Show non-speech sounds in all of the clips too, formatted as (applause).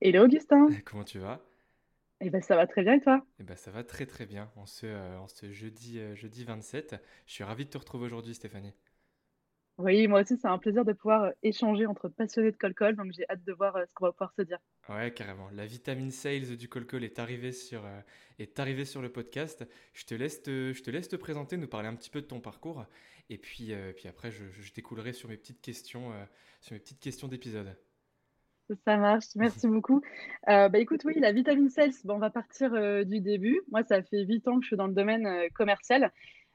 Hello Augustin. (laughs) Comment tu vas? Eh ben ça va très bien et toi? Eh ben ça va très très bien. En ce, euh, en ce jeudi, euh, jeudi 27, je suis ravi de te retrouver aujourd'hui Stéphanie. Oui, moi aussi c'est un plaisir de pouvoir euh, échanger entre passionnés de col-col, donc j'ai hâte de voir ce qu'on va pouvoir se dire. Ouais, carrément. La vitamine sales du col-col est arrivée sur, est arrivée sur le podcast. Je te, laisse te, je te laisse te présenter, nous parler un petit peu de ton parcours, et puis, puis après je, je découlerai sur mes petites questions, sur mes petites questions d'épisode. Ça marche, merci beaucoup. Euh, bah, écoute, oui, la vitamine sales, on va partir euh, du début. Moi, ça fait 8 ans que je suis dans le domaine euh, commercial.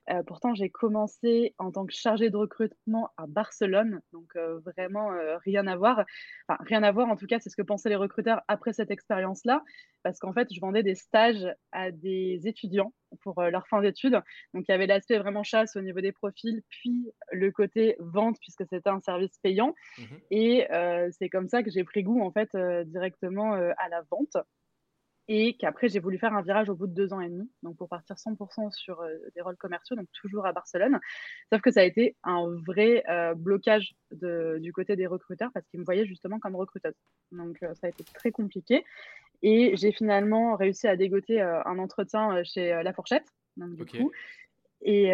Euh, pourtant, j'ai commencé en tant que chargée de recrutement à Barcelone, donc euh, vraiment euh, rien à voir. Enfin, rien à voir, en tout cas, c'est ce que pensaient les recruteurs après cette expérience-là, parce qu'en fait, je vendais des stages à des étudiants pour leur fin d'études. Donc, il y avait l'aspect vraiment chasse au niveau des profils, puis le côté vente, puisque c'était un service payant. Mmh Et c'est comme ça que j'ai pris goût, en fait, directement à la vente et qu'après j'ai voulu faire un virage au bout de deux ans et demi, donc pour partir 100% sur euh, des rôles commerciaux, donc toujours à Barcelone. Sauf que ça a été un vrai euh, blocage de, du côté des recruteurs parce qu'ils me voyaient justement comme recruteuse. Donc euh, ça a été très compliqué. Et j'ai finalement réussi à dégoter un entretien chez La Fourchette, donc, du coup, et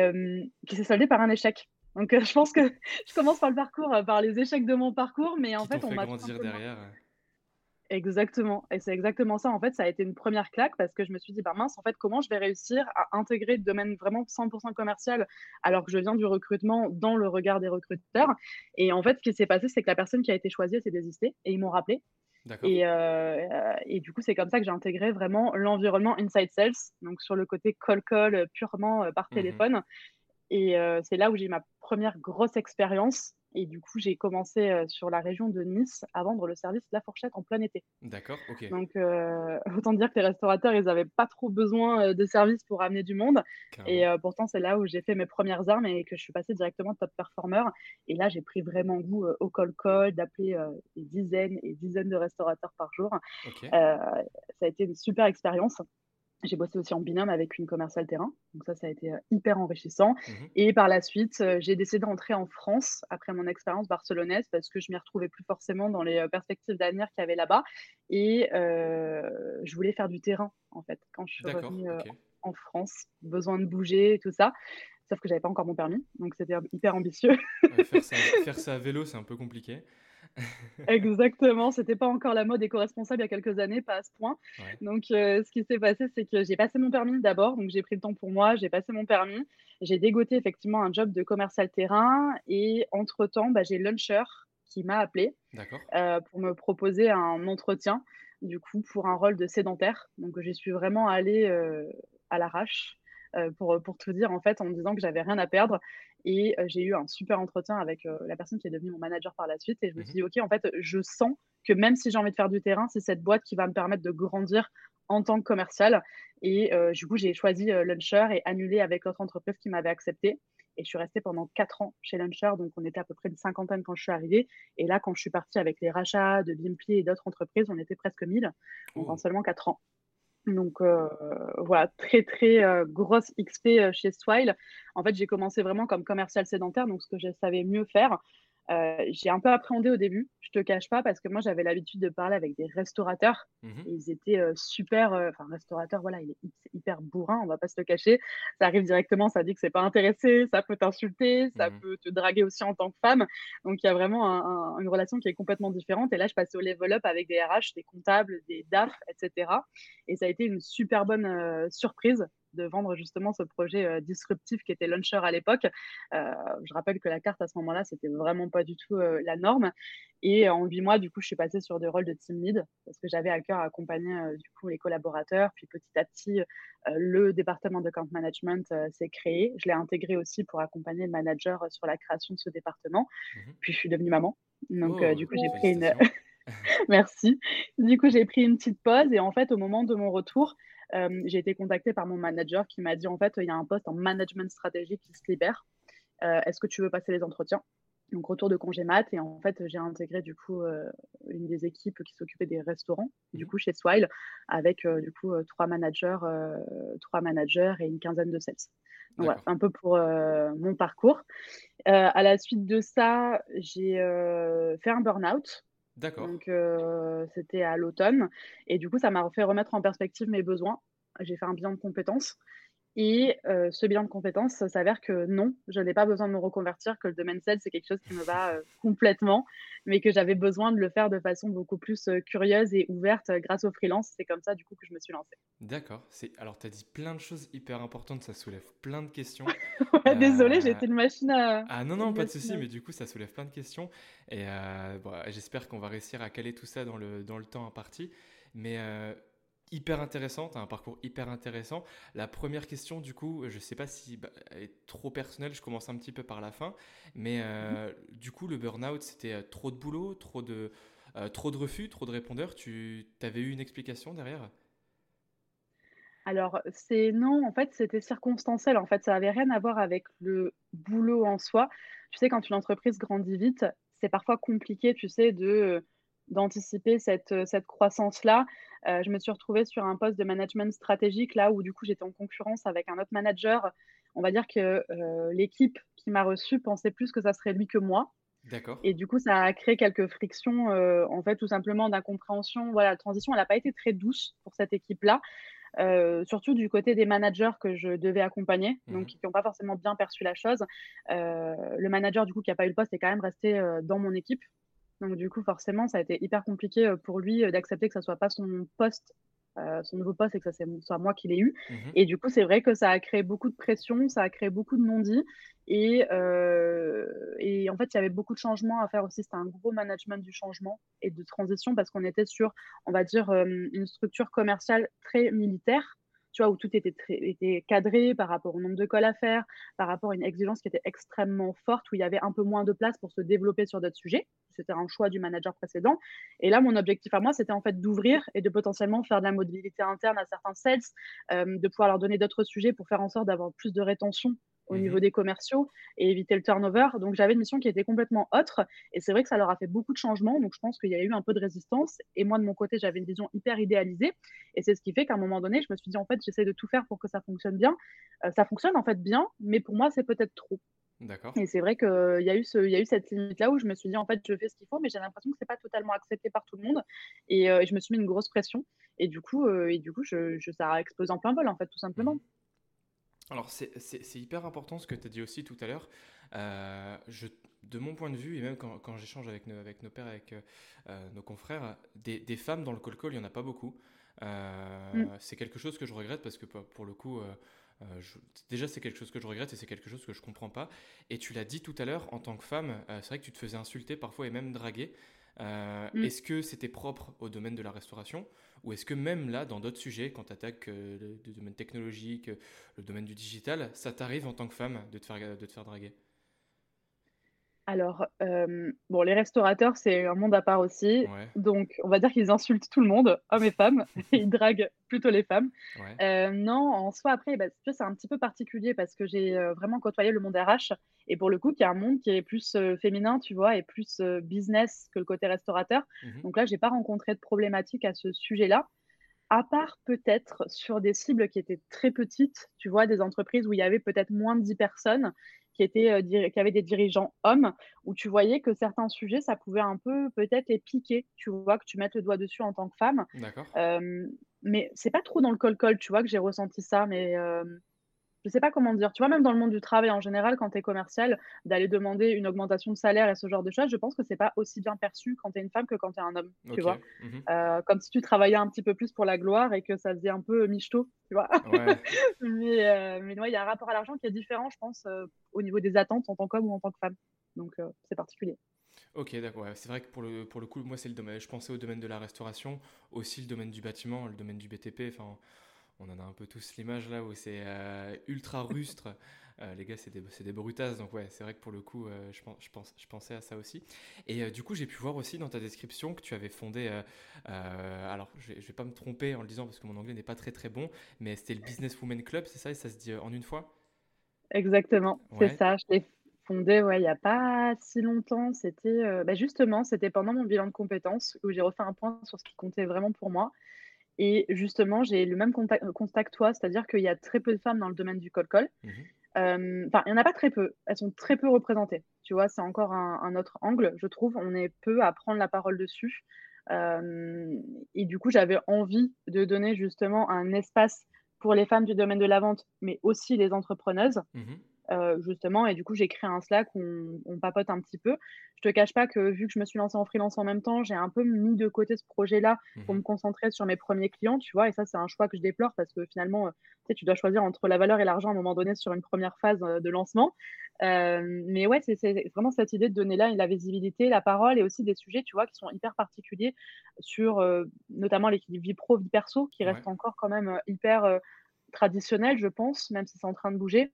qui s'est soldé par un échec. Donc je pense que (laughs) je commence par le parcours, par les échecs de mon parcours, mais en fait on m'a grandir derrière. Exactement. Et c'est exactement ça. En fait, ça a été une première claque parce que je me suis dit, bah mince, en fait, comment je vais réussir à intégrer le domaine vraiment 100% commercial alors que je viens du recrutement dans le regard des recruteurs? Et en fait, ce qui s'est passé, c'est que la personne qui a été choisie s'est désistée et ils m'ont rappelé. Et, euh, et, du coup, c'est comme ça que j'ai intégré vraiment l'environnement Inside Sales, donc sur le côté call-call purement euh, par mmh téléphone. Et euh, c'est là où j'ai ma première grosse expérience et du coup, j'ai commencé sur la région de Nice à vendre le service La Fourchette en plein été. D'accord, ok. Donc, (laughs) autant dire que les restaurateurs, ils n'avaient pas trop besoin de services pour amener du monde. Et pourtant, c'est là où j'ai fait mes premières armes et que je suis passée directement top performer. Et là, j'ai pris vraiment goût au call-call, d'appeler des dizaines et dizaines de restaurateurs par jour. ça a été une super expérience. J'ai bossé aussi en binôme avec une commerciale terrain, donc ça, ça a été hyper enrichissant. Mmh et par la suite, j'ai décidé d'entrer en France après mon expérience barcelonaise parce que je m'y retrouvais plus forcément dans les perspectives d'avenir qu'il y avait là-bas. Et je voulais faire du terrain, en fait, quand je suis revenue en France. Besoin de bouger et tout ça. Sauf que j'avais pas encore mon permis, donc c'était hyper ambitieux. faire, ça, (laughs) faire ça à vélo, c'est un peu compliqué. (laughs) Exactement, c'était pas encore la mode éco-responsable il y a quelques années, pas à ce point. Donc, euh, ce qui s'est passé, c'est que j'ai passé mon permis d'abord, donc j'ai pris le temps pour moi, j'ai passé mon permis, j'ai dégoté effectivement un job de commercial terrain et entre-temps, bah, j'ai Luncher qui m'a appelé euh, pour me proposer un entretien, du coup, pour un rôle de sédentaire. Donc, j'y suis vraiment allée euh, à l'arrache. Pour, pour tout dire, en fait, en me disant que j'avais rien à perdre et j'ai eu un super entretien avec la personne qui est devenue mon manager par la suite. Et je me mmh suis dit, OK, en fait, je sens que même si j'ai envie de faire du terrain, c'est cette boîte qui va me permettre de grandir en tant que commercial. Et du coup, j'ai choisi Luncher et annulé avec l'autre entreprise qui m'avait accepté. Et je suis restée pendant quatre ans chez Luncher. Donc, on était à peu près une cinquantaine quand je suis arrivée. Et là, quand je suis partie avec les rachats de Bimpli et d'autres entreprises, on était presque 1000. Donc, en oh. seulement quatre ans. Donc euh, voilà, très très euh, grosse XP euh, chez Swile. En fait, j'ai commencé vraiment comme commercial sédentaire, donc ce que je savais mieux faire. Euh, j'ai un peu appréhendé au début, je te cache pas, parce que moi j'avais l'habitude de parler avec des restaurateurs. Mmh ils étaient euh, super, euh, enfin restaurateur, voilà, il est hyper bourrin, on va pas se le cacher. Ça arrive directement, ça dit que c'est pas intéressé, ça peut t'insulter, ça mmh peut te draguer aussi en tant que femme. Donc il y a vraiment une relation qui est complètement différente. Et là, je passais au level up avec des RH, des comptables, des DAF, etc. Et ça a été une super bonne surprise de vendre justement ce projet disruptif qui était Launcher à l'époque. je rappelle que la carte à ce moment-là, c'était vraiment pas du tout la norme. Et en huit mois, du coup, je suis passée sur des rôles de team lead parce que j'avais à cœur accompagner du coup les collaborateurs. Puis petit à petit, le département de account management s'est créé. Je l'ai intégré aussi pour accompagner le manager sur la création de ce département. Mmh puis je suis devenue maman. Donc, du coup, j'ai pris une. (laughs) Merci. Du coup, j'ai pris une petite pause et en fait, au moment de mon retour, j'ai été contactée par mon manager qui m'a dit en fait, il y a un poste en management stratégique qui se libère. Est-ce que tu veux passer les entretiens? Donc retour de congé mat. Et en fait j'ai intégré du coup une des équipes qui s'occupait des restaurants du mmh coup chez Swile avec du coup trois managers trois managers et une quinzaine de sales. Donc, voilà, un peu pour mon parcours. À la suite de ça j'ai fait un burn out D'accord. donc, c'était à l'automne et du coup, ça m'a fait remettre en perspective mes besoins. J'ai fait un bilan de compétences et ce bilan de compétences, s'avère que non, je n'ai pas besoin de me reconvertir, que le domaine sales, c'est quelque chose qui me va complètement, mais que j'avais besoin de le faire de façon beaucoup plus curieuse et ouverte grâce au freelance. C'est comme ça, du coup, que je me suis lancée. D'accord. Alors, tu as dit plein de choses hyper importantes, ça soulève plein de questions. (laughs) ouais, Désolée, j'ai été une machine à... Ah non, non, pas de souci, mais du coup, ça soulève plein de questions. Et j'espère qu'on va réussir à caler tout ça dans le, dans le temps imparti. Mais hyper intéressant, tu as un parcours hyper intéressant. La première question, du coup, je ne sais pas si bah, elle est trop personnelle, je commence un petit peu par la fin, mais euh, du coup, le burn-out, c'était euh, trop de boulot, trop de, euh, trop de refus, trop de répondeurs. Tu avais eu une explication derrière? Alors, c'est non, en fait, c'était circonstanciel. En fait, ça n'avait rien à voir avec le boulot en soi. Tu sais, quand une entreprise grandit vite, c'est parfois compliqué, tu sais, de d'anticiper cette, cette croissance-là. Euh, je me suis retrouvée sur un poste de management stratégique, là où du coup j'étais en concurrence avec un autre manager. On va dire que euh, l'équipe qui m'a reçue pensait plus que ça serait lui que moi. D'accord. Et du coup, ça a créé quelques frictions, euh, en fait, tout simplement d'incompréhension. Voilà, la transition, elle n'a pas été très douce pour cette équipe-là. surtout du côté des managers que je devais accompagner, donc mmh qui n'ont pas forcément bien perçu la chose. le manager du coup qui n'a pas eu le poste est quand même resté dans mon équipe, donc du coup, forcément, ça a été hyper compliqué pour lui d'accepter que ça soit pas son poste, son nouveau poste et que ça soit moi qui l'ai eu. Mmh et du coup, c'est vrai que ça a créé beaucoup de pression, ça a créé beaucoup de non-dits. Et, et, en fait, il y avait beaucoup de changements à faire aussi. C'était un gros management du changement et de transition parce qu'on était sur, on va dire, une structure commerciale très militaire tu vois, où tout était, était cadré par rapport au nombre de calls à faire, par rapport à une exigence qui était extrêmement forte, où il y avait un peu moins de place pour se développer sur d'autres sujets. C'était un choix du manager précédent. Et là, mon objectif à moi, c'était en fait d'ouvrir et de potentiellement faire de la mobilité interne à certains sales, euh, de pouvoir leur donner d'autres sujets pour faire en sorte d'avoir plus de rétention au mmh niveau des commerciaux et éviter le turnover. Donc j'avais une mission qui était complètement autre et c'est vrai que ça leur a fait beaucoup de changements. Donc je pense qu'il y a eu un peu de résistance et moi de mon côté j'avais une vision hyper idéalisée et c'est ce qui fait qu'à un moment donné je me suis dit en fait j'essaie de tout faire pour que ça fonctionne bien. Euh, ça fonctionne en fait bien, mais pour moi c'est peut-être trop. D'accord. Et c'est vrai qu'il y, a eu il y a eu cette limite-là où je me suis dit, en fait, je fais ce qu'il faut, mais j'ai l'impression que ce n'est pas totalement accepté par tout le monde. Et euh, je me suis mis une grosse pression. Et du coup, euh, et du coup je, ça a explosé en plein vol, en fait, tout simplement. Alors, c'est hyper important ce que tu as dit aussi tout à l'heure. Euh, de mon point de vue, et même quand, j'échange avec nos, avec nos pères, avec euh, euh, nos confrères, des, femmes dans le call-call, il n'y en a pas beaucoup. Mm. C'est quelque chose que je regrette parce que pour le coup, déjà c'est quelque chose que je regrette et c'est quelque chose que je comprends pas. Et tu l'as dit tout à l'heure, en tant que femme, c'est vrai que tu te faisais insulter parfois et même draguer. Mm. Est-ce que c'était propre au domaine de la restauration ou est-ce que même là, dans d'autres sujets, quand tu attaques euh, le, domaine technologique, le domaine du digital, ça t'arrive en tant que femme de te faire, de te faire draguer? Alors, bon, les restaurateurs, c'est un monde à part aussi. Donc, on va dire qu'ils insultent tout le monde, hommes et femmes, (laughs) et ils draguent plutôt les femmes. non, en soi, après, bah, c'est un petit peu particulier parce que j'ai vraiment côtoyé le monde RH. Et pour le coup, qui est un monde qui est plus féminin, tu vois, et plus business que le côté restaurateur. Mmh Donc là, j'ai pas rencontré de problématique à ce sujet-là. À part peut-être sur des cibles qui étaient très petites, tu vois, des entreprises où il y avait peut-être moins de 10 personnes qui, étaient, euh, qui avaient des dirigeants hommes, où tu voyais que certains sujets, ça pouvait un peu peut-être les piquer, tu vois, que tu mettes le doigt dessus en tant que femme. D'accord. Euh, mais c'est pas trop dans le col-col, tu vois, que j'ai ressenti ça, mais euh, je sais pas comment dire. Tu vois, même dans le monde du travail en général, quand tu es commercial, d'aller demander une augmentation de salaire et ce genre de choses, je pense que c'est pas aussi bien perçu quand tu es une femme que quand tu es un homme, tu vois? Mmh comme si tu travaillais un petit peu plus pour la gloire et que ça faisait un peu michto, tu vois? (laughs) Mais mais ouais, il y a un rapport à l'argent qui est différent, je pense, au niveau des attentes en tant qu'homme ou en tant que femme. Donc c'est particulier. Ok, d'accord. C'est vrai que pour le, pour le coup, moi, c'est le domaine. Je pensais au domaine de la restauration, aussi le domaine du bâtiment, le domaine du BTP. Enfin, on en a un peu tous l'image là où c'est euh, ultra rustre. (laughs) Euh, les gars, c'est des, des brutasses. Donc, ouais, c'est vrai que pour le coup, euh, je, pense, je, pense, je pensais à ça aussi. Et du coup, j'ai pu voir aussi dans ta description que tu avais fondé. alors, je ne vais pas me tromper en le disant parce que mon anglais n'est pas très très bon, mais c'était le Business Women Club, c'est ça Et ça se dit en une fois? Exactement, c'est ça. Je l'ai fondé ouais, il n'y a pas si longtemps. C'était bah, justement, c'était pendant mon bilan de compétences où j'ai refait un point sur ce qui comptait vraiment pour moi. Et justement, j'ai le même constat que toi, c'est-à-dire qu'il y a très peu de femmes dans le domaine du col-col. Mmh enfin, il n'y en a pas très peu. Elles sont très peu représentées. Tu vois, c'est encore un, autre angle, je trouve. On est peu à prendre la parole dessus. et du coup, j'avais envie de donner justement un espace pour les femmes du domaine de la vente, mais aussi les entrepreneuses. Mmh euh, justement. Et du coup, j'ai créé un Slack où on, papote un petit peu. Je te cache pas que vu que je me suis lancée en freelance en même temps, j'ai un peu mis de côté ce projet-là pour mmh me concentrer sur mes premiers clients, tu vois. Et ça, c'est un choix que je déplore parce que finalement, euh, tu, sais, tu dois choisir entre la valeur et l'argent à un moment donné sur une première phase euh, de lancement. mais ouais, c'est vraiment cette idée de donner là la visibilité, la parole et aussi des sujets, tu vois, qui sont hyper particuliers sur notamment l'équilibre vie pro, vie perso, qui reste encore quand même hyper traditionnel, je pense, même si c'est en train de bouger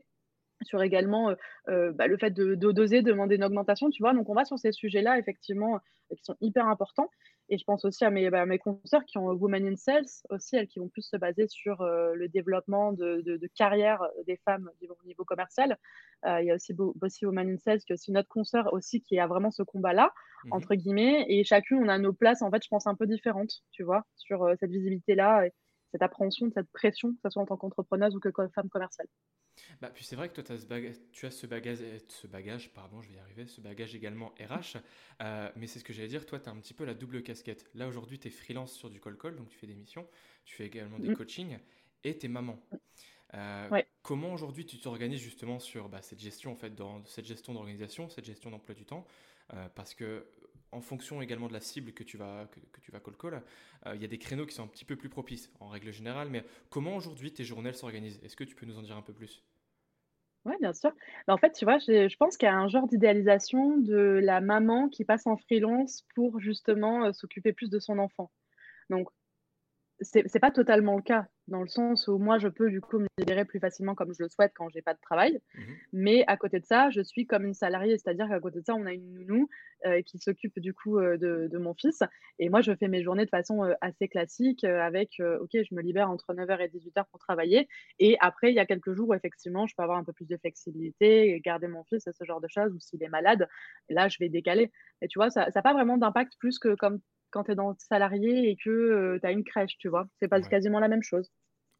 sur également bah, le fait de, doser, demander une augmentation, tu vois. Donc, on va sur ces sujets-là, effectivement, qui sont hyper importants. Et je pense aussi à mes, bah, mes consoeurs qui ont Women in Sales, aussi, elles qui vont plus se baser sur le développement de, de, carrière des femmes au niveau commercial. il y a aussi Bossy Women in Sales, qui est aussi notre consoeur aussi, qui a vraiment ce combat-là, mmh entre guillemets. Et chacune, on a nos places, en fait, je pense, un peu différentes, tu vois, sur cette visibilité-là, et cette appréhension, cette pression, que ce soit en tant qu'entrepreneuse ou que femme commerciale. Bah, puis c'est vrai que toi, as ce bagage, tu as ce bagage, ce bagage, pardon, je vais y arriver, ce bagage également RH, euh, mais c'est ce que j'allais dire, toi, tu as un petit peu la double casquette. Là, aujourd'hui, tu es freelance sur du call-call, donc tu fais des missions, tu fais également des mm. coachings, et tu es maman. Euh, comment aujourd'hui tu t'organises justement sur bah, cette gestion en fait, dans, cette gestion d'organisation, cette gestion d'emploi du temps? Euh, Parce que en fonction également de la cible que tu vas que, tu vas call call, il y a des créneaux qui sont un petit peu plus propices en règle générale. Mais comment aujourd'hui tes journées s'organisent? Est-ce que tu peux nous en dire un peu plus? Oui, bien sûr. en fait, tu vois, je pense qu'il y a un genre d'idéalisation de la maman qui passe en freelance pour justement s'occuper plus de son enfant. Donc, c'est n'est pas totalement le cas dans le sens où moi, je peux du coup me libérer plus facilement comme je le souhaite quand j'ai pas de travail. Mmh Mais à côté de ça, je suis comme une salariée, c'est-à-dire qu'à côté de ça, on a une nounou euh, qui s'occupe du coup euh, de, mon fils. Et moi, je fais mes journées de façon euh, assez classique avec, OK, je me libère entre 9h et 18h pour travailler. Et après, il y a quelques jours où effectivement, je peux avoir un peu plus de flexibilité, garder mon fils et ce genre de choses, ou s'il est malade, là, je vais décaler. Et tu vois, ça n'a pas vraiment d'impact plus que comme quand tu es dans le salarié et que tu as une crèche, tu vois. C'est pas quasiment la même chose.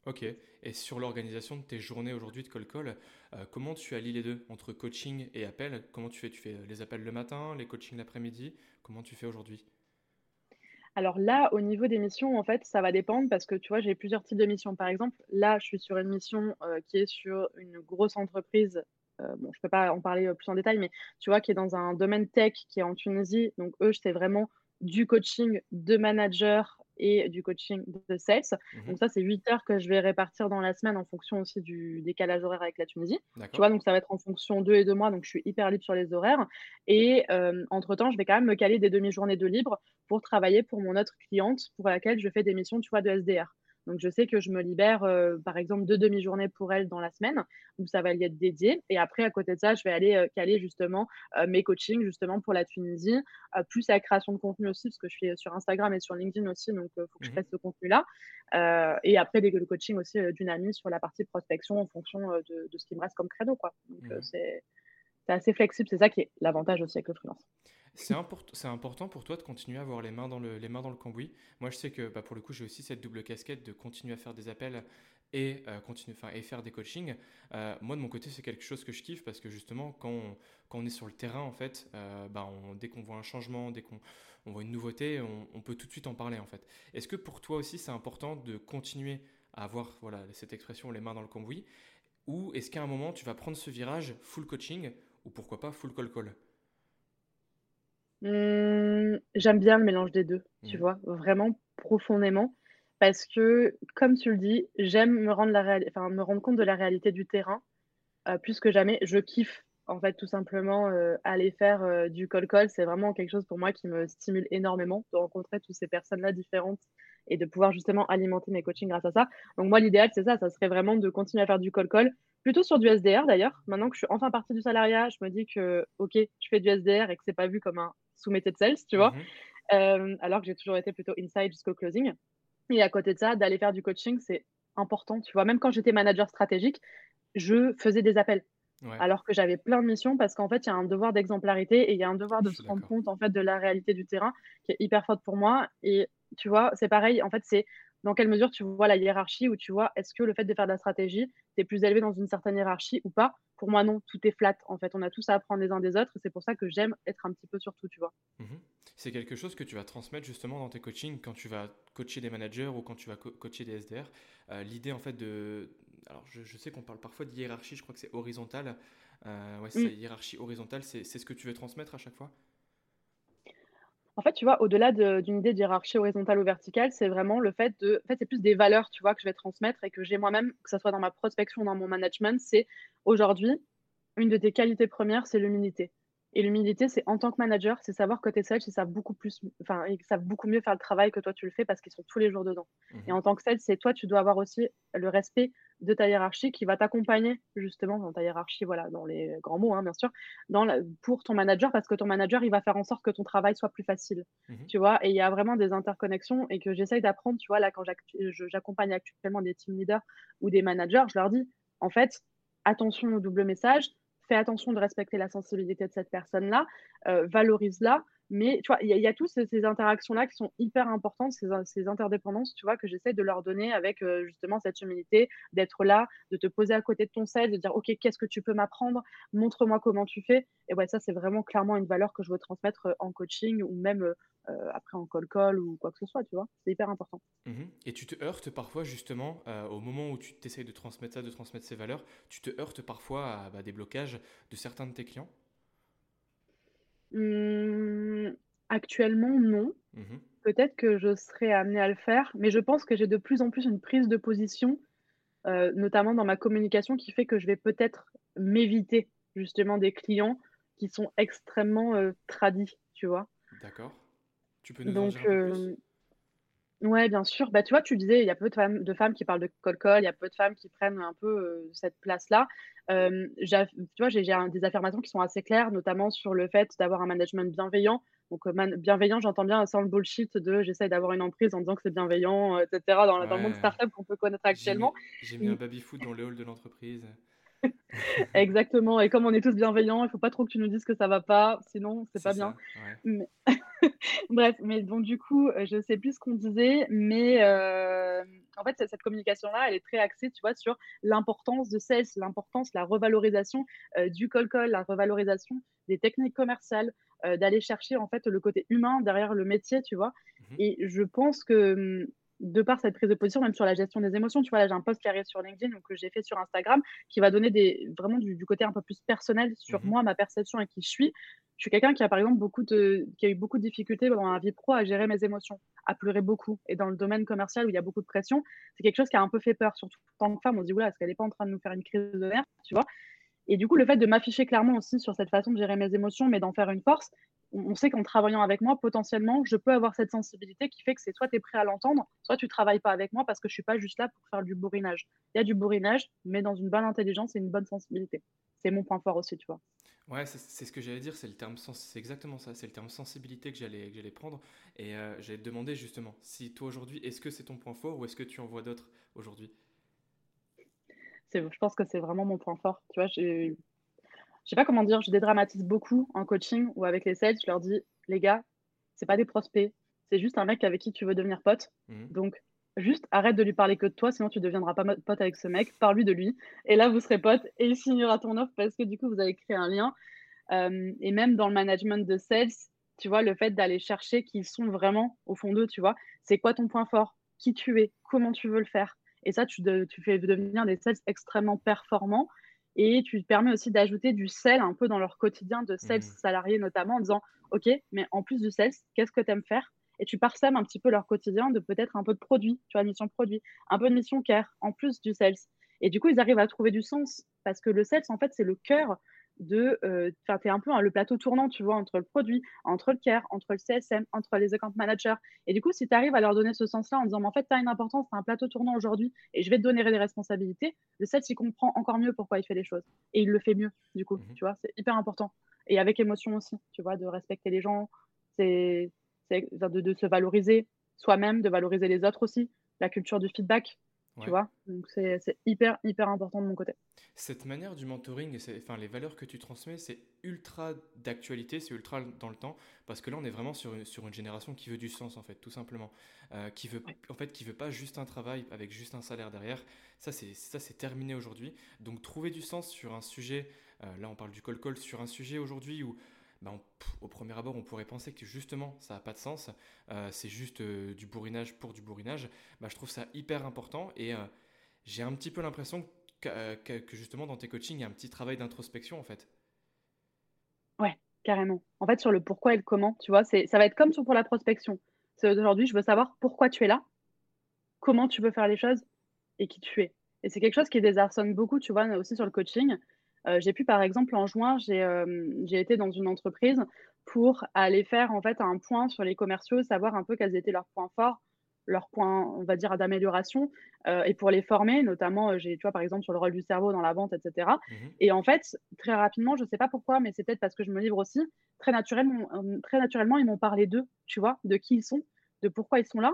Ok. Et sur l'organisation de tes journées aujourd'hui de call, euh, comment tu allies les deux entre coaching et appel? Comment tu fais? Tu fais les appels le matin, les coachings l'après-midi? Comment tu fais aujourd'hui? Alors là, au niveau des missions, en fait, ça va dépendre parce que tu vois, j'ai plusieurs types de missions. Par exemple, là, je suis sur une mission qui est sur une grosse entreprise. bon, je ne peux pas en parler plus en détail, mais tu vois, qui est dans un domaine tech qui est en Tunisie. Donc, eux, c'est vraiment du coaching de manager et du coaching de sales. Mmh donc ça, c'est 8 heures que je vais répartir dans la semaine en fonction aussi du décalage horaire avec la Tunisie. Tu vois, donc ça va être en fonction d'eux et de moi, donc je suis hyper libre sur les horaires. Et entre-temps, je vais quand même me caler des demi-journées de libre pour travailler pour mon autre cliente pour laquelle je fais des missions, tu vois, de SDR. Donc, je sais que je me libère, euh, par exemple, deux demi-journées pour elle dans la semaine, où ça va y être dédié. Et après, à côté de ça, je vais aller euh, caler justement euh, mes coachings justement pour la Tunisie, plus la création de contenu aussi, parce que je suis sur Instagram et sur LinkedIn aussi, donc il faut que je mmh fasse ce contenu-là. et après, le coaching aussi d'une amie sur la partie prospection en fonction de, ce qui me reste comme credo. Quoi. Donc, mmh c'est assez flexible. C'est ça qui est l'avantage aussi avec le freelance. C'est important pour toi de continuer à avoir les mains dans le, les mains dans le cambouis. Moi, je sais que bah, pour le coup, j'ai aussi cette double casquette de continuer à faire des appels et, euh, continuer, et faire des coachings. Euh, moi, de mon côté, c'est quelque chose que je kiffe parce que justement, quand on, quand on est sur le terrain, en fait, euh, bah, dès qu'on voit un changement, dès qu'on on voit une nouveauté, on, on, peut tout de suite en parler, en fait. Est-ce que pour toi aussi, c'est important de continuer à avoir voilà, cette expression, les mains dans le cambouis? Ou est-ce qu'à un moment, tu vas prendre ce virage full coaching ou pourquoi pas full call call mmh, J'aime bien le mélange des deux, tu mmh. vois, vraiment profondément. Parce que, comme tu le dis, j'aime me, rendre la enfin, me rendre compte de la réalité du terrain euh, plus que jamais. Je kiffe, en fait, tout simplement, euh, aller faire euh, du call-call. C'est vraiment quelque chose pour moi qui me stimule énormément de rencontrer toutes ces personnes-là différentes et de pouvoir justement alimenter mes coachings grâce à ça. Donc, moi, l'idéal, c'est ça. Ça serait vraiment de continuer à faire du call-call, plutôt sur du SDR d'ailleurs. Maintenant que je suis enfin partie du salariat, je me dis que, OK, je fais du SDR et que c'est pas vu comme un sous-métier de sales, tu vois. Mmh alors que j'ai toujours été plutôt inside jusqu'au closing. Et à côté de ça, d'aller faire du coaching, c'est important. Tu vois, même quand j'étais manager stratégique, je faisais des appels. Alors que j'avais plein de missions parce qu'en fait, il y a un devoir d'exemplarité et il y a un devoir de se rendre compte en fait de la réalité du terrain qui est hyper forte pour moi. Et tu vois, c'est pareil. En fait, c'est dans quelle mesure tu vois la hiérarchie ou tu vois est-ce que le fait de faire de la stratégie, tu es plus élevé dans une certaine hiérarchie ou pas? Pour moi, non, tout est flat. En fait, on a tous à apprendre les uns des autres. C'est pour ça que j'aime être un petit peu sur tout, tu vois. Mmh c'est quelque chose que tu vas transmettre justement dans tes coachings quand tu vas coacher des managers ou quand tu vas coacher des SDR. Euh, l'idée en fait de... Alors je, sais qu'on parle parfois de hiérarchie, je crois que c'est horizontal. Euh, ouais, c'est hiérarchie horizontale, c'est ce que tu veux transmettre à chaque fois? En fait, tu vois, au-delà d'une idée de hiérarchie horizontale ou verticale, c'est vraiment le fait de. En fait, c'est plus des valeurs, tu vois, que je vais transmettre et que j'ai moi-même, que ce soit dans ma prospection ou dans mon management. C'est aujourd'hui, une de tes qualités premières, c'est l'humilité. Et l'humilité, c'est en tant que manager, c'est savoir que tes sales, ils savent beaucoup plus, enfin, ils savent beaucoup mieux faire le travail que toi tu le fais parce qu'ils sont tous les jours dedans. Mmh et en tant que sales, c'est toi, tu dois avoir aussi le respect de ta hiérarchie qui va t'accompagner justement dans ta hiérarchie, voilà, dans les grands mots, hein, bien sûr, dans pour ton manager parce que ton manager, il va faire en sorte que ton travail soit plus facile, mmh tu vois. Et il y a vraiment des interconnexions et que j'essaye d'apprendre, tu vois, là, quand j'accompagne actuellement des team leaders ou des managers, je leur dis, en fait, attention au double message fais attention de respecter la sensibilité de cette personne-là, euh, valorise-la. Mais tu vois, il y, a toutes ces, interactions-là qui sont hyper importantes, ces, interdépendances, tu vois, que j'essaie de leur donner avec euh, justement cette humilité, d'être là, de te poser à côté de ton sel, de dire, OK, qu'est-ce que tu peux m'apprendre? Montre-moi comment tu fais. Et ouais, ça, c'est vraiment clairement une valeur que je veux transmettre euh, en coaching ou même euh, après en call call ou quoi que ce soit, tu vois. C'est hyper important. Mhm. Et tu te heurtes parfois justement au moment où tu t'essayes de transmettre ça, de transmettre ces valeurs, tu te heurtes parfois à bah, des blocages de certains de tes clients? Mmh, Actuellement, non. Mhm. Peut-être que je serais amenée à le faire, mais je pense que j'ai de plus en plus une prise de position, euh, notamment dans ma communication, qui fait que je vais peut-être m'éviter justement des clients qui sont extrêmement tradis, tu vois. D'accord. Tu peux nous Donc, euh, ouais, bien sûr. Bah, tu vois, tu disais, il y a peu de femmes, de femmes qui parlent de call-call, il y a peu de femmes qui prennent un peu euh, cette place-là. Euh, tu vois, j'ai des affirmations qui sont assez claires, notamment sur le fait d'avoir un management bienveillant. Donc, bienveillant, j'entends bien sans le bullshit de j'essaie d'avoir une emprise en disant que c'est bienveillant, etc., dans, le monde startup qu'on peut connaître actuellement. J'ai mis, un baby-foot dans le hall de l'entreprise. (laughs) Exactement. Et comme on est tous bienveillants, il faut pas trop que tu nous dises que ça va pas, sinon c'est pas bien. (laughs) Bref, mais donc du coup, euh, je sais plus ce qu'on disait, mais euh, en fait, cette communication-là, elle est très axée, tu vois, sur l'importance de sales, l'importance, la revalorisation euh, du call-call, la revalorisation des techniques commerciales, d'aller chercher en fait le côté humain derrière le métier, tu vois. Mmh Et je pense que hum, de par cette prise de position, même sur la gestion des émotions, tu vois, là j'ai un post qui arrive sur LinkedIn, donc que j'ai fait sur Instagram, qui va donner des, vraiment du, côté un peu plus personnel sur mmh moi, ma perception et qui je suis. Je suis quelqu'un qui a par exemple beaucoup de, qui a eu beaucoup de difficultés dans la vie pro à gérer mes émotions, à pleurer beaucoup. Et dans le domaine commercial où il y a beaucoup de pression, c'est quelque chose qui a un peu fait peur, surtout en tant que femme. On se dit, oula, est-ce qu'elle n'est pas en train de nous faire une crise de nerfs, tu vois? Et du coup, le fait de m'afficher clairement aussi sur cette façon de gérer mes émotions, mais d'en faire une force, on sait qu'en travaillant avec moi, potentiellement, je peux avoir cette sensibilité qui fait que c'est soit tu es prêt à l'entendre, soit tu travailles pas avec moi parce que je suis pas juste là pour faire du bourrinage. Il y a du bourrinage, mais dans une bonne intelligence et une bonne sensibilité. C'est mon point fort aussi, tu vois. Ouais, c'est ce que j'allais dire, c'est le terme c'est exactement ça, c'est le terme sensibilité que j'allais j'allais prendre et euh, j'allais te demander justement si toi aujourd'hui, est-ce que c'est ton point fort ou est-ce que tu en vois d'autres aujourd'hui? Je pense que c'est vraiment mon point fort. Tu vois, j'ai je sais pas comment dire, je dédramatise beaucoup en coaching ou avec les sales. Je leur dis, les gars, c'est pas des prospects, c'est juste un mec avec qui tu veux devenir pote. Mhm. Donc, juste arrête de lui parler que de toi, sinon tu deviendras pas pote avec ce mec. Parle-lui de lui. Et là, vous serez pote et il signera ton offre parce que du coup, vous avez créé un lien. Euh, et même dans le management de sales, tu vois, le fait d'aller chercher qui sont vraiment au fond d'eux, tu vois, c'est quoi ton point fort, qui tu es, comment tu veux le faire? Et ça, tu, tu fais devenir des sales extrêmement performants et tu permets aussi d'ajouter du sel un peu dans leur quotidien de sales mmh. salariés notamment en disant OK, mais en plus du sales, qu'est-ce que tu aimes faire? Et tu parsèmes un petit peu leur quotidien de peut-être un peu de produit, tu vois, mission produit, un peu de mission care en plus du sales. Et du coup, ils arrivent à trouver du sens parce que le sales, en fait, c'est le cœur de. Euh, enfin, tu es un peu le plateau tournant, tu vois, entre le produit, entre le care, entre le CSM, entre les account managers. Et du coup, si tu arrives à leur donner ce sens-là en disant, mais en fait, tu as une importance, tu as un plateau tournant aujourd'hui et je vais te donner des responsabilités, le sales, il comprend encore mieux pourquoi il fait les choses. Et il le fait mieux, du coup, mmh tu vois, c'est hyper important. Et avec émotion aussi, tu vois, de respecter les gens, c'est de, de se valoriser soi-même, de valoriser les autres aussi, la culture du feedback, tu vois Donc c'est hyper, hyper important de mon côté. Cette manière du mentoring, et enfin, les valeurs que tu transmets, c'est ultra d'actualité, c'est ultra dans le temps, parce que là, on est vraiment sur une, sur une génération qui veut du sens, en fait, tout simplement. Euh, qui veut, en fait, qui veut pas juste un travail avec juste un salaire derrière. Ça, c'est terminé aujourd'hui. Donc, trouver du sens sur un sujet, euh, là, on parle du call-call, sur un sujet aujourd'hui où bah, au premier abord, on pourrait penser que justement, ça n'a pas de sens, euh, c'est juste euh, du bourrinage pour du bourrinage. Bah, je trouve ça hyper important et euh, j'ai un petit peu l'impression que, que, justement dans tes coachings, il y a un petit travail d'introspection en fait. Ouais, carrément. En fait, sur le pourquoi et le comment, tu vois, ça va être comme pour la prospection. Aujourd'hui, je veux savoir pourquoi tu es là, comment tu veux faire les choses et qui tu es. Et c'est quelque chose qui désarçonne beaucoup, tu vois, aussi sur le coaching. Euh, j'ai pu, par exemple, en juin, euh, j'ai été dans une entreprise pour aller faire en fait un point sur les commerciaux, savoir un peu quels étaient leurs points forts, leurs points, on va dire, d'amélioration, euh, et pour les former, notamment, j'ai, tu vois, par exemple, sur le rôle du cerveau dans la vente, etc. Mmh et en fait, très rapidement, je ne sais pas pourquoi, mais c'est peut-être parce que je me livre aussi, très naturellement, très naturellement ils m'ont parlé d'eux, tu vois, de qui ils sont, de pourquoi ils sont là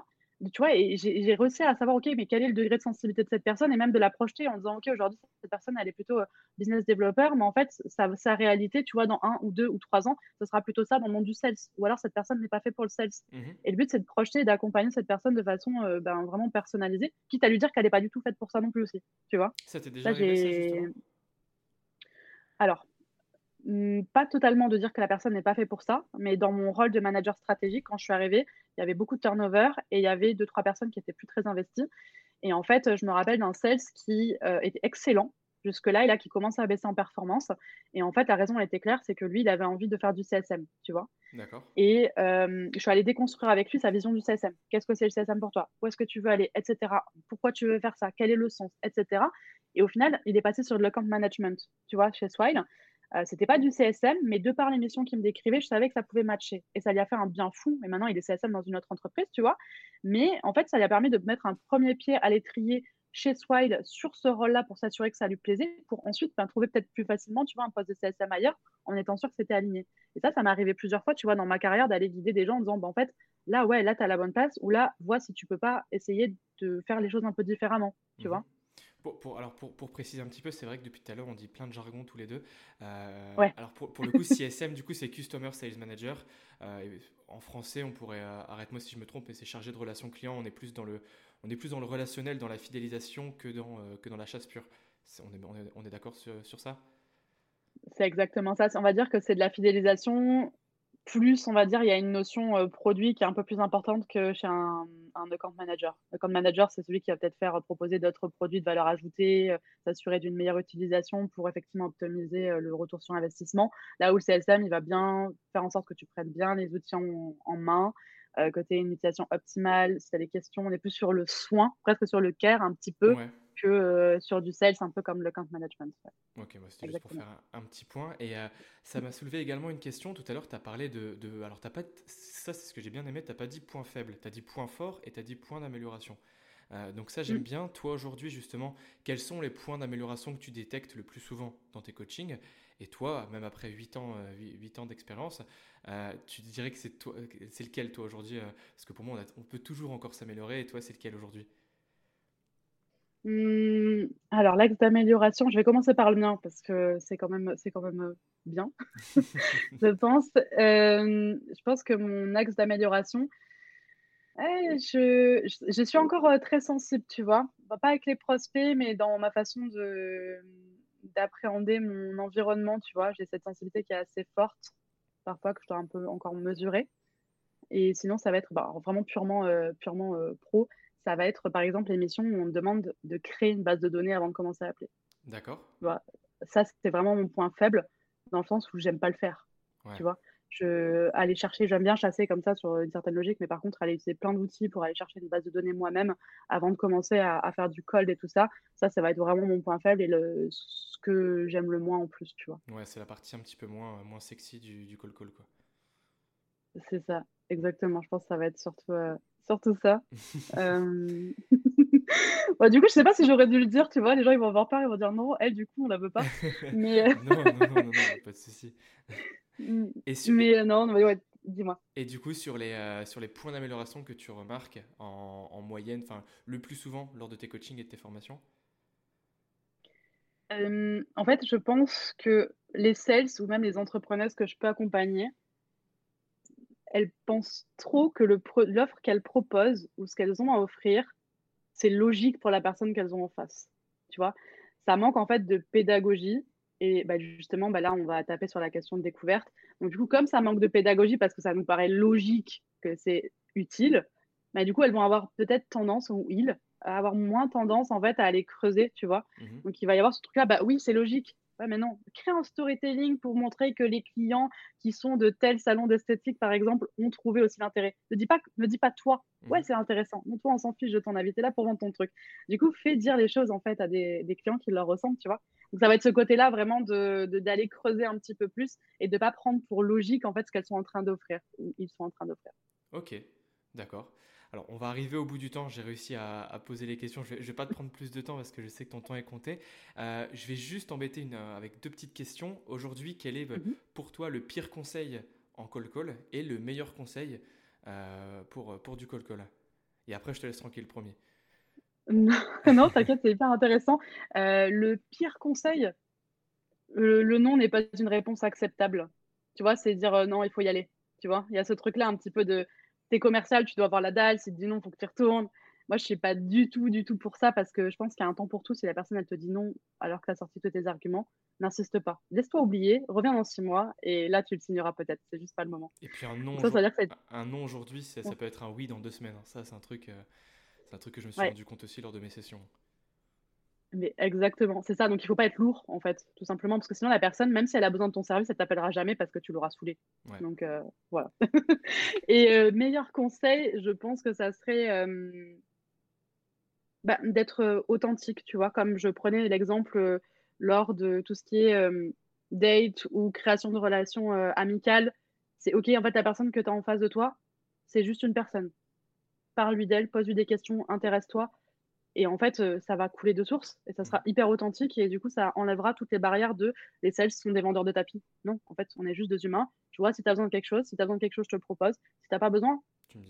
tu vois, et j'ai réussi à savoir, OK, mais quel est le degré de sensibilité de cette personne et même de la projeter en disant, OK, aujourd'hui, cette personne, elle est plutôt euh, business developer, mais en fait, sa, sa, réalité, tu vois, dans un ou deux ou trois ans, ce sera plutôt ça dans le monde du sales. Ou alors, cette personne n'est pas faite pour le sales. Mmh et le but, c'est de projeter et d'accompagner cette personne de façon euh, ben, vraiment personnalisée, quitte à lui dire qu'elle n'est pas du tout faite pour ça non plus aussi, tu vois. Ça t'est déjà arrivé, ça, Alors, Mmh, pas totalement de dire que la personne n'est pas faite pour ça, mais dans mon rôle de manager stratégique, quand je suis arrivée, il y avait beaucoup de turnover et il y avait deux, trois personnes qui étaient plus très investies. Et en fait, je me rappelle d'un sales qui euh, était excellent jusque-là et là qui commence à baisser en performance. Et en fait, la raison, elle était claire, c'est que lui, il avait envie de faire du CSM, tu vois. D'accord. Et euh, je suis allée déconstruire avec lui sa vision du CSM. Qu'est-ce que c'est le CSM pour toi? Où est-ce que tu veux aller? Etc. Pourquoi tu veux faire ça? Quel est le sens? Etc. Et au final, il est passé sur le account management, tu vois, chez Swile. Euh, c'était pas du CSM, mais de par l'émission qu'il me décrivait, je savais que ça pouvait matcher. Et ça lui a fait un bien fou. Et maintenant, il est CSM dans une autre entreprise, tu vois. Mais en fait, ça lui a permis de mettre un premier pied à l'étrier chez Swile sur ce rôle-là pour s'assurer que ça lui plaisait, pour ensuite ben, trouver peut-être plus facilement, tu vois, un poste de CSM ailleurs en étant sûr que c'était aligné. Et ça, ça m'est arrivé plusieurs fois, tu vois, dans ma carrière, d'aller guider des gens en disant, ben, en fait, là, ouais, là, tu as la bonne place, ou là, vois si tu peux pas essayer de faire les choses un peu différemment, tu mmh vois. Pour, alors pour, pour, préciser un petit peu, c'est vrai que depuis tout à l'heure, on dit plein de jargon tous les deux. Euh, ouais. Alors pour, pour, le coup, CSM, du coup, c'est Customer Sales Manager. Euh, en français, on pourrait, euh, arrête-moi si je me trompe, mais c'est chargé de relations clients. On est plus dans le, on est plus dans le relationnel, dans la fidélisation que dans, que dans la chasse pure. on est, on est, on est d'accord sur, sur ça? C'est exactement ça. On va dire que c'est de la fidélisation plus, on va dire, il y a une notion euh, produit qui est un peu plus importante que chez un, un account manager. Account manager, c'est celui qui va peut-être faire euh, proposer d'autres produits de valeur ajoutée, euh, s'assurer d'une meilleure utilisation pour effectivement optimiser le retour sur investissement. Là où le CSM, il va bien faire en sorte que tu prennes bien les outils en, main, que tu aies une utilisation optimale. Si tu as des questions, on est plus sur le soin, presque sur le care un petit peu que euh, sur du sales, un peu comme le account management. Ok, c'était juste pour faire un, petit point. Et euh, ça m'a soulevé également une question. Tout à l'heure, tu as parlé de, de alors, as pas, ça, c'est ce que j'ai bien aimé, tu n'as pas dit point faible, tu as dit point fort et tu as dit point d'amélioration. Euh, donc ça, j'aime mm. bien. Toi, aujourd'hui, justement, quels sont les points d'amélioration que tu détectes le plus souvent dans tes coachings? Et toi, même après 8 ans, 8, ans d'expérience, tu dirais que c'est, lequel, toi, aujourd'hui Parce que pour moi, on, on peut toujours encore s'améliorer. Et toi, c'est lequel aujourd'hui? Mmh, alors, l'axe d'amélioration, je vais commencer par le mien parce que c'est quand même, quand même euh, bien, (laughs) je pense. Euh, je pense que mon axe d'amélioration, eh, je, je, suis encore euh, très sensible, tu vois. Pas avec les prospects, mais dans ma façon de, d'appréhender mon environnement, tu vois. J'ai cette sensibilité qui est assez forte, parfois que je dois un peu encore mesurer. Et sinon, ça va être bah, vraiment purement, purement pro ça va être par exemple l'émission où on me demande de créer une base de données avant de commencer à appeler. D'accord. ça, c'est vraiment mon point faible, dans le sens où j'aime pas le faire. Tu vois je, aller chercher, j'aime bien chasser comme ça sur une certaine logique, mais par contre, aller utiliser plein d'outils pour aller chercher une base de données moi-même avant de commencer à, faire du cold et tout ça, ça, ça va être vraiment mon point faible et le, ce que j'aime le moins en plus, tu vois. Ouais, c'est la partie un petit peu moins, moins sexy du, du call call, quoi. C'est ça, exactement. Je pense que ça va être surtout, euh, surtout ça. (laughs) euh... (laughs) bah, du coup, je sais pas si j'aurais dû le dire, tu vois. Les gens, ils vont avoir peur, ils vont dire non, elle, du coup, on la veut pas. (laughs) Mais... Euh, non, non, non, non, pas de souci. Et Mais euh, non, ouais, dis-moi. Et du coup, sur les, sur les points d'amélioration que tu remarques en, en moyenne, enfin, le plus souvent lors de tes coachings et de tes formations? En fait, je pense que les sales ou même les entrepreneurs que je peux accompagner, elles pensent trop que l'offre qu'elles proposent ou ce qu'elles ont à offrir, c'est logique pour la personne qu'elles ont en face. Tu vois, ça manque en fait de pédagogie. Et bah, justement, bah, là, on va taper sur la question de découverte. Donc, du coup, comme ça manque de pédagogie parce que ça nous paraît logique que c'est utile, bah, du coup, elles vont avoir peut-être tendance, ou ils, à avoir moins tendance en fait à aller creuser, tu vois? Mmh Donc, il va y avoir ce truc-là, bah oui, c'est logique, Ouais, mais non, crée un storytelling pour montrer que les clients qui sont de tel salon d'esthétique, par exemple, ont trouvé aussi l'intérêt. Ne dis pas, ne dis pas toi. Ouais, mmh. c'est intéressant. Non, toi, on s'en fiche de ton avis. T'es là pour vendre ton truc. Du coup, fais dire les choses en fait à des, clients qui leur ressemblent, tu vois. Donc, ça va être ce côté-là vraiment de d'aller creuser un petit peu plus et de pas prendre pour logique en fait ce qu'elles sont en train d'offrir. Ils sont en train d'offrir. Ok, d'accord. Alors, on va arriver au bout du temps. J'ai réussi à, poser les questions. Je ne vais, pas te prendre plus de temps parce que je sais que ton temps est compté. Euh, je vais juste embêter une, euh, avec deux petites questions. Aujourd'hui, quel est mhm. pour toi le pire conseil en call call et le meilleur conseil euh, pour, pour du call call Et après, je te laisse tranquille le premier. (laughs) non, t'inquiète, c'est hyper intéressant. le pire conseil, le, le non n'est pas une réponse acceptable. Tu vois, c'est dire non, il faut y aller. Tu vois, il y a ce truc-là un petit peu de t'es commercial, tu dois avoir la dalle. Si tu dis non, il faut que tu retournes. Moi, je ne suis pas du tout, du tout pour ça parce que je pense qu'il y a un temps pour tout. Si la personne, elle te dit non alors que tu as sorti tous tes arguments, n'insiste pas. Laisse-toi oublier, reviens dans six mois et là, tu le signeras peut-être. C'est juste pas le moment. Et puis un non, ça, dire un non aujourd'hui, ça, peut être un oui dans deux semaines. Ça, c'est un truc, euh, c'est un truc que je me suis rendu compte aussi lors de mes sessions. Mais exactement, c'est ça. Donc il faut pas être lourd en fait, tout simplement, parce que sinon la personne, même si elle a besoin de ton service, elle t'appellera jamais parce que tu l'auras saoulé. Donc euh, voilà. (laughs) et euh, meilleur conseil, je pense que ça serait euh, bah, d'être authentique, tu vois, comme je prenais l'exemple lors de tout ce qui est date ou création de relations amicales. C'est ok, en fait, la personne que tu as en face de toi, c'est juste une personne. Parle-lui d'elle, pose-lui des questions, intéresse-toi et en fait, euh, ça va couler de source et ça sera hyper authentique et du coup, ça enlèvera toutes les barrières de les sales sont des vendeurs de tapis. Non, en fait, on est juste deux humains. Tu vois, si tu as besoin de quelque chose, si tu as besoin de quelque chose, je te le propose. Si tu n'as pas besoin,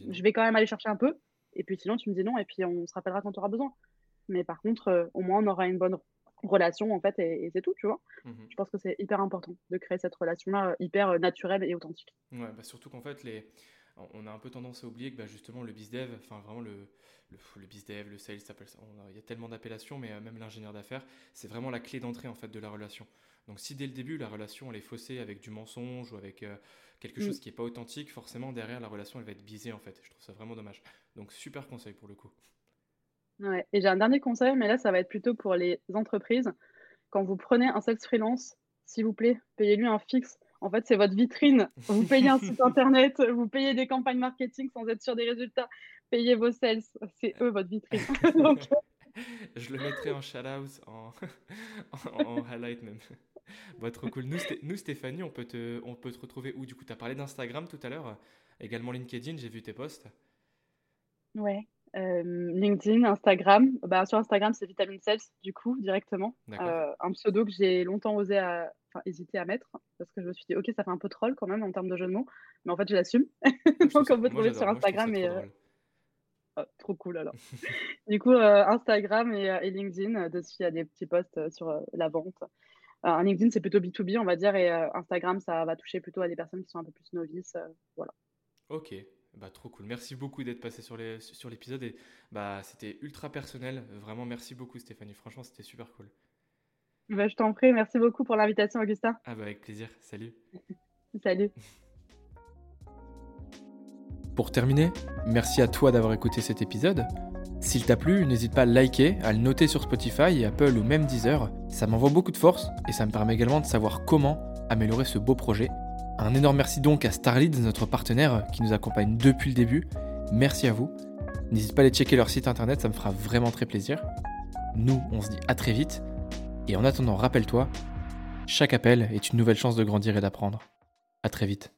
je vais quand même aller chercher un peu. Et puis sinon, tu me dis non et puis on se rappellera quand tu auras besoin. Mais par contre, euh, au moins, on aura une bonne relation en fait et, c'est tout, tu vois. Mmh je pense que c'est hyper important de créer cette relation-là euh, hyper naturelle et authentique. Ouais, bah surtout qu'en fait, les on a un peu tendance à oublier que bah, justement le bizdev, enfin vraiment le, le, le bizdev, le sales, il y a tellement d'appellations, mais euh, même l'ingénieur d'affaires, c'est vraiment la clé d'entrée en fait de la relation. Donc si dès le début la relation elle est faussée avec du mensonge ou avec euh, quelque chose mm. qui n'est pas authentique, forcément derrière la relation elle va être biaisée en fait. Je trouve ça vraiment dommage. Donc super conseil pour le coup. Ouais, et j'ai un dernier conseil, mais là ça va être plutôt pour les entreprises. Quand vous prenez un sales freelance, s'il vous plaît, payez-lui un fixe en fait, c'est votre vitrine. Vous payez un site (laughs) internet, vous payez des campagnes marketing sans être sûr des résultats. Payez vos sales. C'est eux votre vitrine. (laughs) (laughs) Je le mettrai en shout-out, en, highlight même. Bon, trop cool. Nous, Stéphanie, on peut, te, on peut te retrouver où Du coup, tu as parlé d'Instagram tout à l'heure, également LinkedIn, j'ai vu tes posts. Ouais, euh, LinkedIn, Instagram. Bah, sur Instagram, c'est Vitamine Sales, du coup, directement. Euh, un pseudo que j'ai longtemps osé à, enfin, hésité à mettre parce que je me suis dit, ok, ça fait un peu troll quand même en termes de jeu de mots, mais en fait, je l'assume. (laughs) Donc, on peut trouver sur Instagram et. Euh, oh, trop cool alors. du coup, Instagram et, LinkedIn, dessus, il y a des petits posts sur la vente. Un LinkedIn, c'est plutôt B2B, on va dire, et Instagram, ça va toucher plutôt à des personnes qui sont un peu plus novices. voilà. Ok, bah, trop cool. Merci beaucoup d'être passé sur l'épisode. et bah, c'était ultra personnel. Vraiment, merci beaucoup, Stéphanie. Franchement, c'était super cool. Bah, je t'en prie. Merci beaucoup pour l'invitation, Augustin. Ah bah, avec plaisir. Salut. (laughs) Salut. (laughs) Pour terminer, merci à toi d'avoir écouté cet épisode. S'il t'a plu, n'hésite pas à le liker, à le noter sur Spotify, Apple ou même Deezer. Ça m'envoie beaucoup de force et ça me permet également de savoir comment améliorer ce beau projet. Un énorme merci donc à Starlead, notre partenaire qui nous accompagne depuis le début. Merci à vous. N'hésite pas à aller checker leur site internet, ça me fera vraiment très plaisir. Nous, on se dit à très vite. Et en attendant, rappelle-toi, chaque appel est une nouvelle chance de grandir et d'apprendre. À très vite.